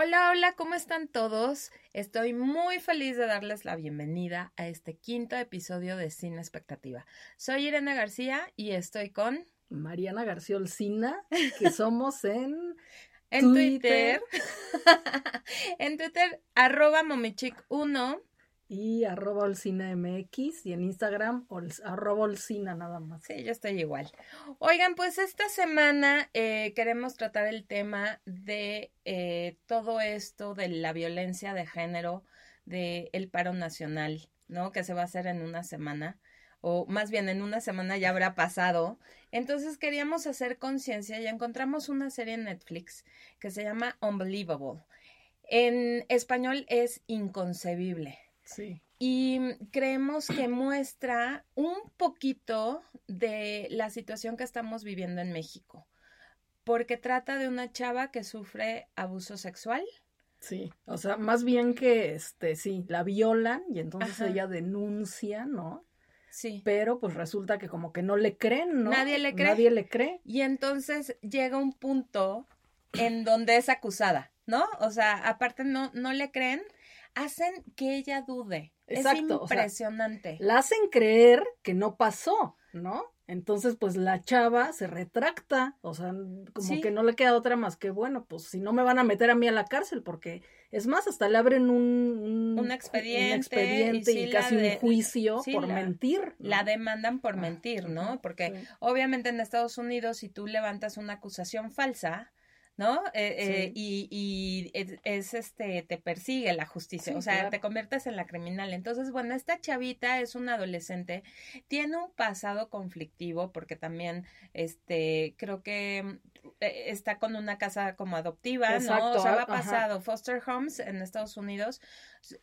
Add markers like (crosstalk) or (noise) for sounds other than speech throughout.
Hola, hola, ¿cómo están todos? Estoy muy feliz de darles la bienvenida a este quinto episodio de Sin Expectativa. Soy Irene García y estoy con Mariana García Olcina, que (laughs) somos en, en Twitter. (laughs) en Twitter, arroba momichic1 y arroba Olcina MX y en Instagram arroba Olcina nada más. Sí, yo estoy igual. Oigan, pues esta semana eh, queremos tratar el tema de eh, todo esto de la violencia de género, del el paro nacional, ¿no? Que se va a hacer en una semana o más bien en una semana ya habrá pasado. Entonces queríamos hacer conciencia y encontramos una serie en Netflix que se llama Unbelievable. En español es inconcebible. Sí. Y creemos que muestra un poquito de la situación que estamos viviendo en México, porque trata de una chava que sufre abuso sexual. Sí, o sea, más bien que, este, sí, la violan y entonces ella denuncia, ¿no? Sí. Pero pues resulta que como que no le creen, ¿no? Nadie le cree. Nadie le cree. Y entonces llega un punto en donde es acusada, ¿no? O sea, aparte no, no le creen hacen que ella dude. Exacto, es impresionante. la hacen creer que no pasó, ¿no? Entonces, pues la chava se retracta, o sea, como que no le queda otra más que, bueno, pues si no me van a meter a mí a la cárcel, porque es más, hasta le abren un, un, expediente, y, casi un juicio por mentir. La demandan por mentir, ¿no? Porque obviamente en Estados Unidos, si tú levantas una acusación falsa, ¿no? Eh, eh, y, y es, este, te persigue la justicia, o sea, te conviertes en la criminal. Entonces, bueno, esta chavita es una adolescente, tiene un pasado conflictivo porque también, este, creo que eh, está con una casa como adoptiva, ¿no? O sea, va pasado, foster homes en Estados Unidos,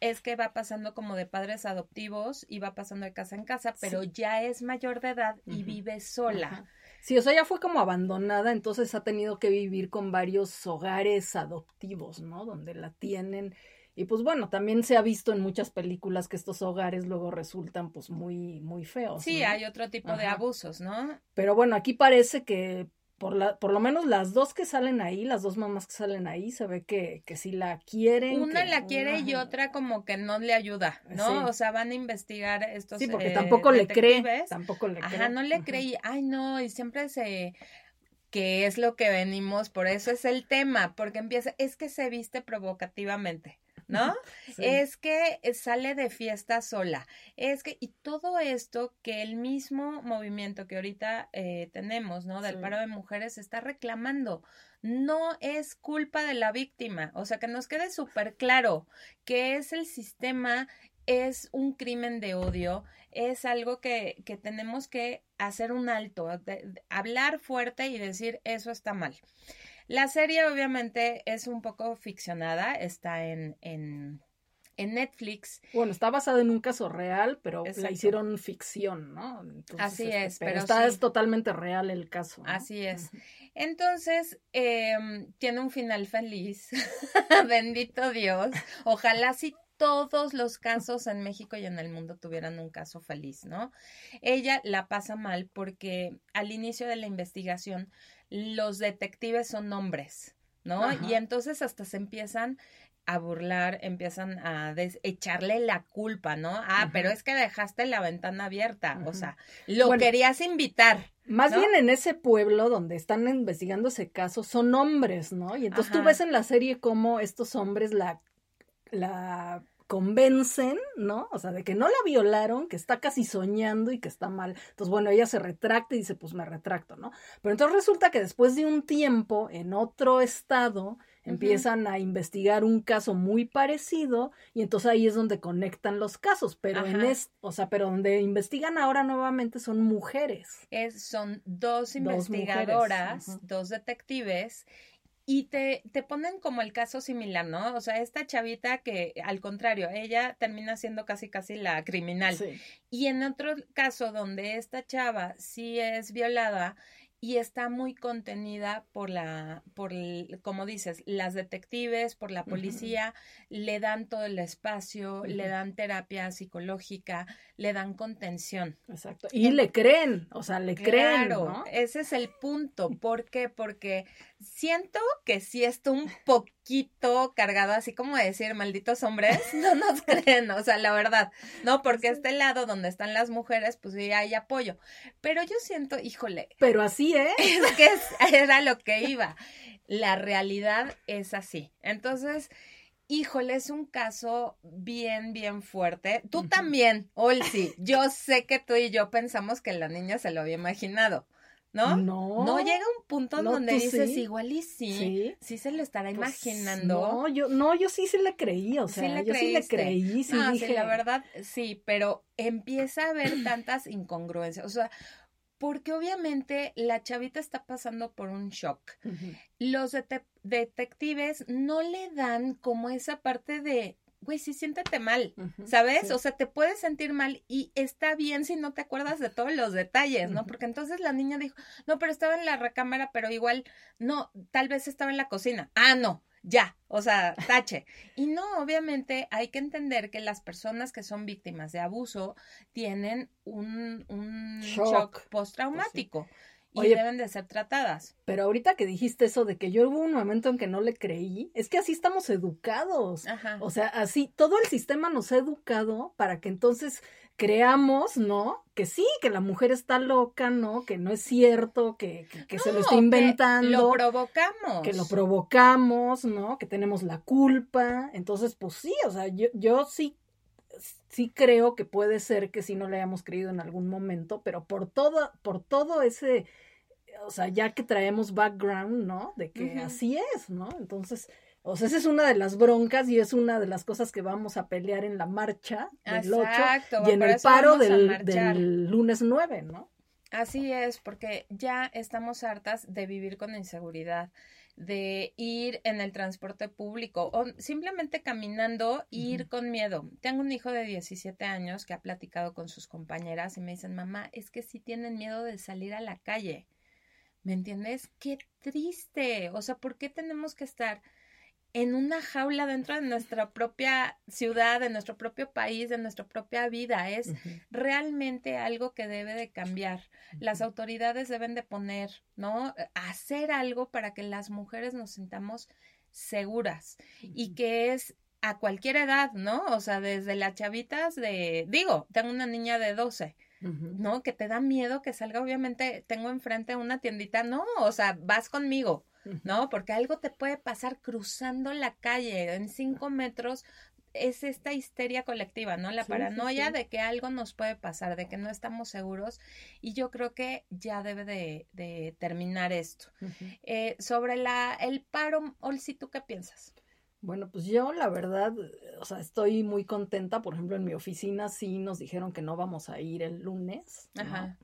es que va pasando como de padres adoptivos y va pasando de casa en casa, pero ya es mayor de edad y vive sola. Sí, o sea, ya fue como abandonada, entonces ha tenido que vivir con varios hogares adoptivos, ¿no? Donde la tienen. Y pues bueno, también se ha visto en muchas películas que estos hogares luego resultan pues muy, muy feos. Sí, hay otro tipo de abusos, ¿no? Pero bueno, aquí parece que por, la, por lo menos las dos que salen ahí, las dos mamás que salen ahí, se ve que, que sí la quieren. Una la quiere y otra como que no le ayuda, ¿no? O sea, van a investigar estos. Sí, porque tampoco le cree. Tampoco le cree. Ajá, no le cree ay no, y siempre se que es lo que venimos, por eso es el tema, porque empieza, es que se viste provocativamente. ¿No? (laughs) Es que sale de fiesta sola, es que, y todo esto que el mismo movimiento que ahorita eh, tenemos, ¿no? Del paro de mujeres está reclamando, no es culpa de la víctima, o sea, que nos quede súper claro que es el sistema es un crimen de odio, es algo que, que tenemos que hacer un alto, hablar fuerte y decir eso está mal. La serie obviamente es un poco ficcionada, está en, en, Netflix. Bueno, está basada en un caso real, pero la hicieron ficción, ¿no? Así este, es, pero, está es totalmente real el caso. Así es. Entonces, em, tiene un final feliz. (laughs) Bendito Dios. Ojalá sí todos los casos en México y en el mundo tuvieran un caso feliz, ¿no? Ella la pasa mal porque al inicio de la investigación los detectives son hombres, ¿no? Y entonces hasta se empiezan a burlar, empiezan a echarle la culpa, ¿no? Ah, pero es que dejaste la ventana abierta, o sea, lo querías invitar. Más bien en ese pueblo donde están investigando ese caso son hombres, ¿no? Y entonces tú ves en la serie cómo estos hombres la, la convencen, ¿no? O sea, de que no la violaron, que está casi soñando y que está mal. Entonces, bueno, ella se retracta y dice, pues me retracto, ¿no? Pero entonces resulta que después de un tiempo, en otro estado, empiezan a investigar un caso muy parecido y entonces ahí es donde conectan los casos, pero en es, o sea, pero donde investigan ahora nuevamente son mujeres. Es, son dos investigadoras, dos detectives y te, te ponen como el caso similar, ¿no? O sea, esta chavita que al contrario, ella termina siendo casi casi la criminal. Y en otro caso donde esta chava sí es violada, y está muy contenida por la, por, como dices, las detectives, por la policía, le dan todo el espacio, le dan terapia psicológica, le dan contención. Exacto. Y le creen, o sea, le creen. Claro, ese es el punto. ¿Por qué? Porque siento que sí está un poquito poquito cargado, así como decir, malditos hombres, (laughs) no nos creen, o sea, la verdad, ¿no? Porque este lado donde están las mujeres, pues sí hay apoyo. Pero yo siento, híjole. Pero así es. (laughs) Es que era lo que iba. La realidad es así. Entonces, híjole, es un caso bien, bien fuerte. Tú también, Olsi. Yo sé que tú y yo pensamos que la niña se lo había imaginado. ¿No? No. No llega un punto en donde dices igual y sí, sí, se lo estará pues, imaginando. No, yo, no, yo sí se le creí, o sea, yo sí le creí, sí sí, la verdad, sí, pero empieza a haber tantas incongruencias, o sea, porque obviamente la chavita está pasando por un shock. Los detectives no le dan como esa parte de güey, sí siéntete mal, ¿sabes? O sea, te puedes sentir mal y está bien si no te acuerdas de todos los detalles, ¿no? Porque entonces la niña dijo, no, pero estaba en la recámara, pero igual, no, tal vez estaba en la cocina. Ah, no, ya, o sea, tache. Y no, obviamente hay que entender que las personas que son víctimas de abuso tienen un, un shock, postraumático. Y deben de ser tratadas. Pero ahorita que dijiste eso de que yo hubo un momento en que no le creí, es que así estamos educados. O sea, así todo el sistema nos ha educado para que entonces creamos, ¿no? Que sí, que la mujer está loca, ¿no? Que no es cierto, que, que, se lo está inventando. Que lo provocamos. Que lo provocamos, ¿no? Que tenemos la culpa. Entonces, pues sí, o sea, yo, yo sí, sí creo que puede ser que sí no le hayamos creído en algún momento, pero por todo, por todo ese, o sea, ya que traemos background, ¿no? De que así es, ¿no? Entonces, o sea, esa es una de las broncas y es una de las cosas que vamos a pelear en la marcha del 8 y en el paro del, lunes 9, ¿no? Así es, porque ya estamos hartas de vivir con inseguridad, de ir en el transporte público o simplemente caminando ir con miedo. Tengo un hijo de 17 años que ha platicado con sus compañeras y me dicen, mamá, es que sí tienen miedo de salir a la calle. ¿Me entiendes? Qué triste. O sea, ¿por qué tenemos que estar en una jaula dentro de nuestra propia ciudad, de nuestro propio país, de nuestra propia vida. Es realmente algo que debe de cambiar. Las autoridades deben de poner, ¿no? Hacer algo para que las mujeres nos sintamos seguras y que es a cualquier edad, ¿no? O sea, desde las chavitas de, digo, tengo una niña de 12. ¿No? Que te da miedo que salga, obviamente, tengo enfrente una tiendita, no, o sea, vas conmigo, ¿no? Porque algo te puede pasar cruzando la calle en cinco metros. Es esta histeria colectiva, ¿no? La paranoia de que algo nos puede pasar, de que no estamos seguros. Y yo creo que ya debe de, terminar esto. Eh, sobre la, el paro, Olsi, ¿tú qué piensas? Bueno, pues yo la verdad, o sea, estoy muy contenta. Por ejemplo, en mi oficina sí nos dijeron que no vamos a ir el lunes. Ajá.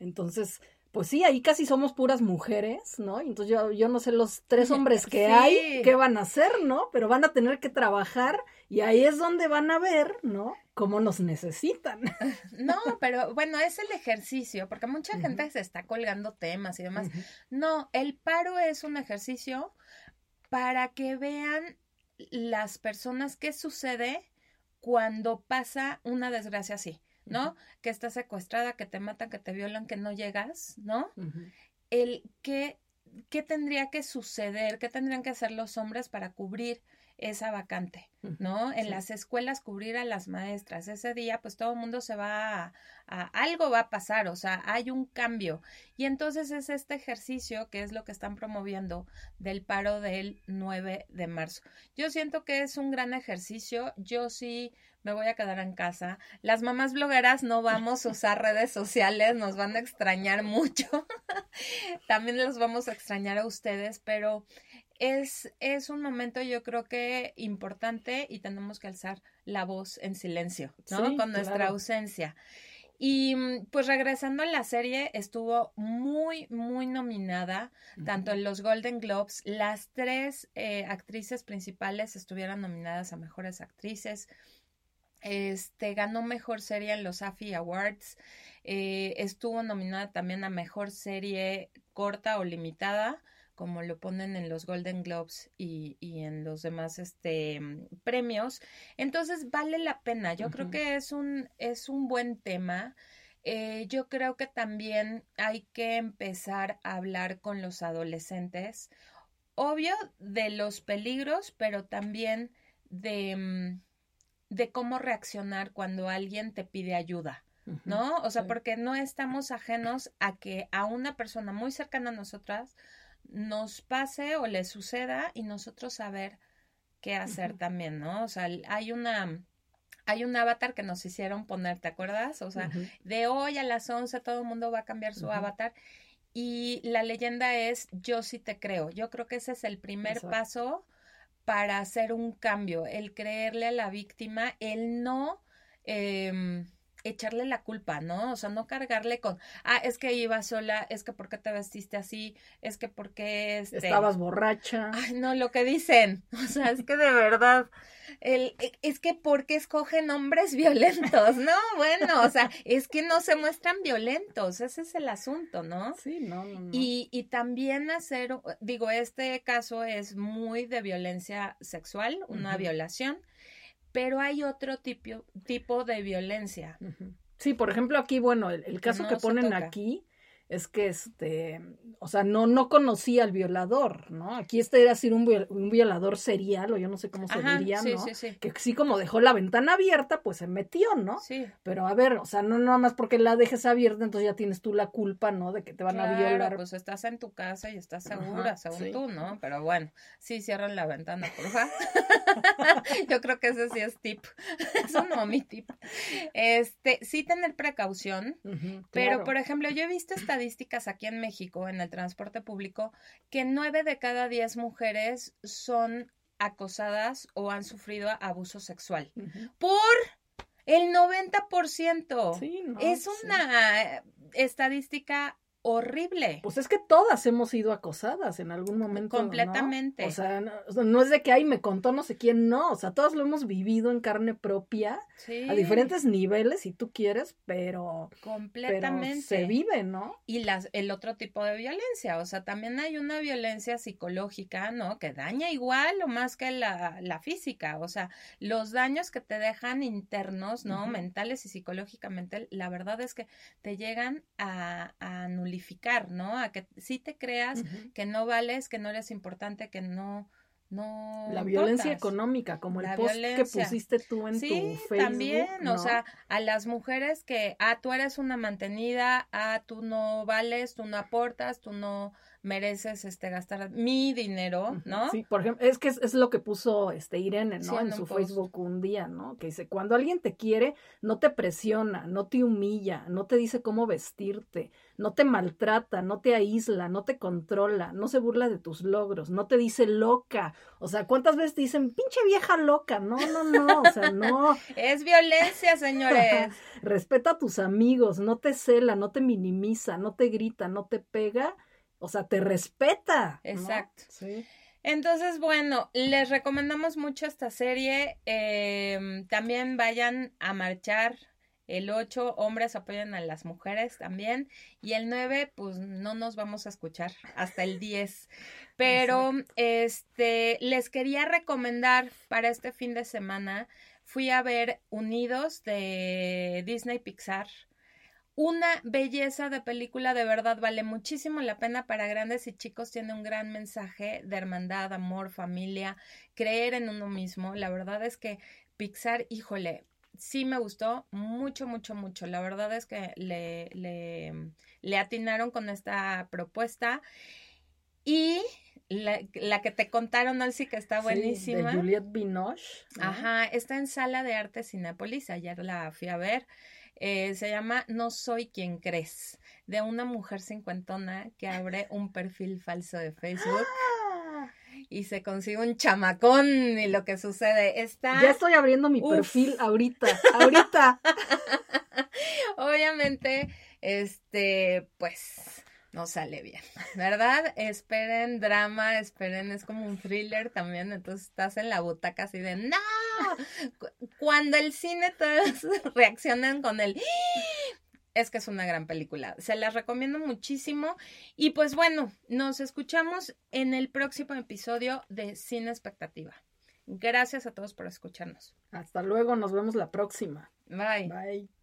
Entonces, pues sí, ahí casi somos puras mujeres, ¿no? Entonces yo, yo no sé los tres (laughs) hombres que hay, qué van a hacer, ¿no? Pero van a tener que trabajar y ahí es donde van a ver, ¿no? Cómo nos necesitan. (laughs) No, pero bueno, es el ejercicio, porque mucha gente se está colgando temas y demás. No, el paro es un ejercicio para que vean las personas qué sucede cuando pasa una desgracia así. ¿no? Que estás secuestrada, que te matan, que te violan, que no llegas, ¿no? El que, ¿qué tendría que suceder? ¿Qué tendrían que hacer los hombres para cubrir esa vacante, ¿no? En las escuelas cubrir a las maestras. Ese día, pues todo el mundo se va a, algo va a pasar, o sea, hay un cambio. Y entonces es este ejercicio que es lo que están promoviendo del paro del 9 de marzo. Yo siento que es un gran ejercicio. Yo sí me voy a quedar en casa. Las mamás blogueras no vamos a (laughs) usar redes sociales, nos van a extrañar mucho. (laughs) También los vamos a extrañar a ustedes, pero es, es un momento yo creo que importante y tenemos que alzar la voz en silencio, ¿no? Con nuestra ausencia. Y mm, pues regresando a la serie, estuvo muy, muy nominada, tanto en los Golden Globes. Las tres eh, actrices principales estuvieron nominadas a mejores actrices. Este ganó mejor serie en los AFI Awards. Eh, estuvo nominada también a mejor serie corta o limitada como lo ponen en los Golden Globes y, y en los demás este, premios. Entonces vale la pena. Yo creo que es un, es un buen tema. Eh, yo creo que también hay que empezar a hablar con los adolescentes obvio de los peligros, pero también de, mm, de cómo reaccionar cuando alguien te pide ayuda. ¿No? O sea, porque no estamos ajenos a que a una persona muy cercana a nosotras nos pase o le suceda y nosotros saber qué hacer también, ¿no? O sea, hay una hay un avatar que nos hicieron poner, ¿te acuerdas? O sea, de hoy a las 11 todo el mundo va a cambiar su avatar y la leyenda es yo sí te creo. Yo creo que ese es el primer paso para hacer un cambio, el creerle a la víctima, el no eh, echarle la culpa, ¿no? O sea, no cargarle con, ah, es que iba sola, es que por qué te vestiste así, es que por qué este... estabas borracha. Ay, no, lo que dicen, (laughs) o sea, es que de verdad, el, e, es que por qué escogen hombres (laughs) violentos, ¿no? Bueno, o sea, es que no se muestran violentos, ese es el asunto, ¿no? Sí, no, no, no. Y, y también hacer, digo, este caso es muy de violencia sexual, una violación pero hay otro tipo, tipo de violencia. Sí, por ejemplo, aquí, bueno, el, caso que ponen aquí es que este, o sea, no, no conocía al violador, ¿no? Aquí este era decir un, violador serial, o yo no sé cómo se diría, ¿no? Sí, sí. Que sí como dejó la ventana abierta, pues se metió, ¿no? Sí. Pero a ver, o sea, no nada más porque la dejes abierta, entonces ya tienes tú la culpa, ¿no? De que te van a violar. pues estás en tu casa y estás segura, según tú, ¿no? Pero bueno, sí, cierran la ventana, por favor. (laughs) yo creo que ese sí es tip. (laughs) Eso no mi tip. Este, sí tener precaución, pero por ejemplo, yo he visto esta estadísticas aquí en México, en el transporte público, que nueve de cada diez mujeres son acosadas o han sufrido abuso sexual. Por el 90%. Sí, es una estadística horrible. Pues es que todas hemos sido acosadas en algún momento. Completamente. O, sea, no, es de que, ay, me contó no sé quién, no. O sea, todos lo hemos vivido en carne propia. A diferentes niveles, si tú quieres, pero. Completamente. se vive, ¿no? Y las, el otro tipo de violencia. O sea, también hay una violencia psicológica, ¿no? Que daña igual o más que la, la física. O sea, los daños que te dejan internos, ¿no? Mentales y psicológicamente, la verdad es que te llegan a, a anular ¿no? A que sí te creas que no vales, que no eres importante, que no, no. La violencia económica, como el post que pusiste tú en tu Facebook. También, o sea, a las mujeres que, ah, tú eres una mantenida, ah, tú no vales, tú no aportas, tú no mereces este gastar mi dinero, ¿no? Sí, por ejemplo, es que es, lo que puso este Irene, ¿no? en, su Facebook un día, ¿no? Que dice, cuando alguien te quiere, no te presiona, no te humilla, no te dice cómo vestirte, no te maltrata, no te aísla, no te controla, no se burla de tus logros, no te dice loca. O sea, ¿cuántas veces dicen, pinche vieja loca? No, no, no, o sea, no. es violencia, señores. Respeta a tus amigos, no te cela, no te minimiza, no te grita, no te pega o sea, te respeta. Exacto. Sí. Entonces, bueno, les recomendamos mucho esta serie. Em, también vayan a marchar. El 8, hombres apoyan a las mujeres también. Y el 9, pues no nos vamos a escuchar hasta el 10. Pero, este, les quería recomendar para este fin de semana. Fui a ver Unidos de Disney Pixar una belleza de película, de verdad vale muchísimo la pena para grandes y chicos, tiene un gran mensaje de hermandad, amor, familia, creer en uno mismo. La verdad es que Pixar, híjole, sí me gustó mucho, mucho, mucho. La verdad es que le, le, le atinaron con esta propuesta. Y la, la, que te contaron, Alci, que está buenísima. de Juliette Binoche. Ajá, está en Sala de Arte Cinépolis, ayer la fui a ver. Eh, se llama No soy quien crees, de una mujer cincuentona que abre un perfil falso de Facebook. ¡Ah! Y se consigue un chamacón y lo que sucede está... Ya estoy abriendo mi perfil ahorita, (laughs) ahorita. Obviamente, este, pues no sale bien, ¿verdad? Esperen drama, esperen, es como un thriller también, entonces estás en la butaca así de ¡No! Cuando el cine todos (laughs) reaccionan con el es que es una gran película. Se las recomiendo muchísimo. Y pues bueno, nos escuchamos en el próximo episodio de Cine Expectativa. Gracias a todos por escucharnos. Hasta luego, nos vemos la próxima. Bye. Bye.